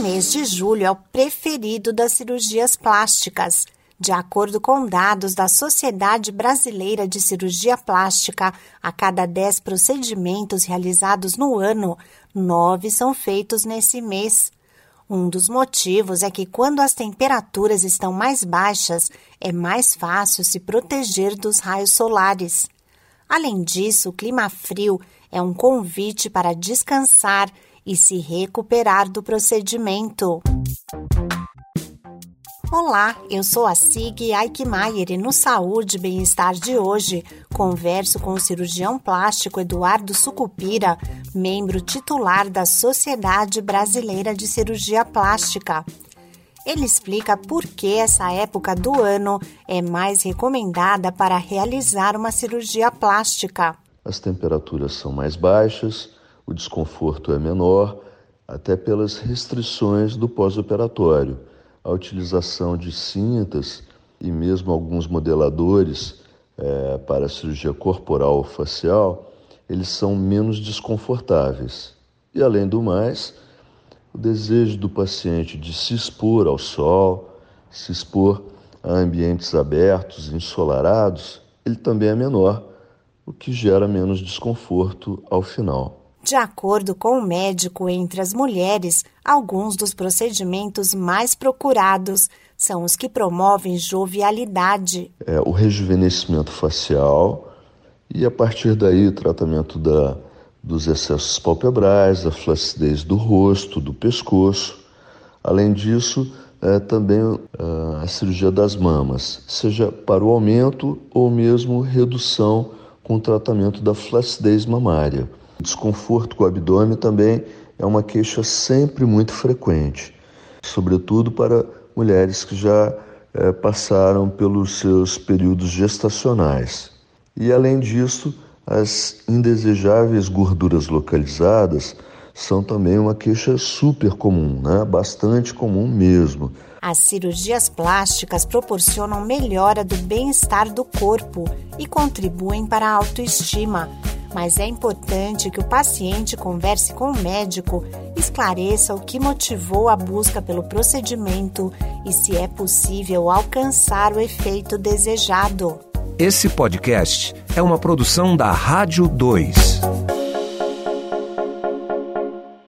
mês de julho é o preferido das cirurgias plásticas. De acordo com dados da Sociedade Brasileira de Cirurgia Plástica, a cada 10 procedimentos realizados no ano, nove são feitos nesse mês. Um dos motivos é que, quando as temperaturas estão mais baixas, é mais fácil se proteger dos raios solares. Além disso, o clima frio é um convite para descansar e se recuperar do procedimento. Olá, eu sou a Sig Aikmaier e no Saúde e Bem-Estar de hoje converso com o cirurgião plástico Eduardo Sucupira, membro titular da Sociedade Brasileira de Cirurgia Plástica. Ele explica por que essa época do ano é mais recomendada para realizar uma cirurgia plástica. As temperaturas são mais baixas, o desconforto é menor, até pelas restrições do pós-operatório. A utilização de cintas e mesmo alguns modeladores é, para cirurgia corporal ou facial, eles são menos desconfortáveis. E além do mais, o desejo do paciente de se expor ao sol, se expor a ambientes abertos, ensolarados, ele também é menor, o que gera menos desconforto ao final. De acordo com o médico, entre as mulheres, alguns dos procedimentos mais procurados são os que promovem jovialidade. É, o rejuvenescimento facial e, a partir daí, o tratamento da, dos excessos palpebrais, da flacidez do rosto, do pescoço. Além disso, é, também é, a cirurgia das mamas, seja para o aumento ou mesmo redução com o tratamento da flacidez mamária. Desconforto com o abdômen também é uma queixa sempre muito frequente, sobretudo para mulheres que já é, passaram pelos seus períodos gestacionais. E além disso, as indesejáveis gorduras localizadas são também uma queixa super comum, né? bastante comum mesmo. As cirurgias plásticas proporcionam melhora do bem-estar do corpo e contribuem para a autoestima mas é importante que o paciente converse com o médico, esclareça o que motivou a busca pelo procedimento e se é possível alcançar o efeito desejado. Esse podcast é uma produção da Rádio 2.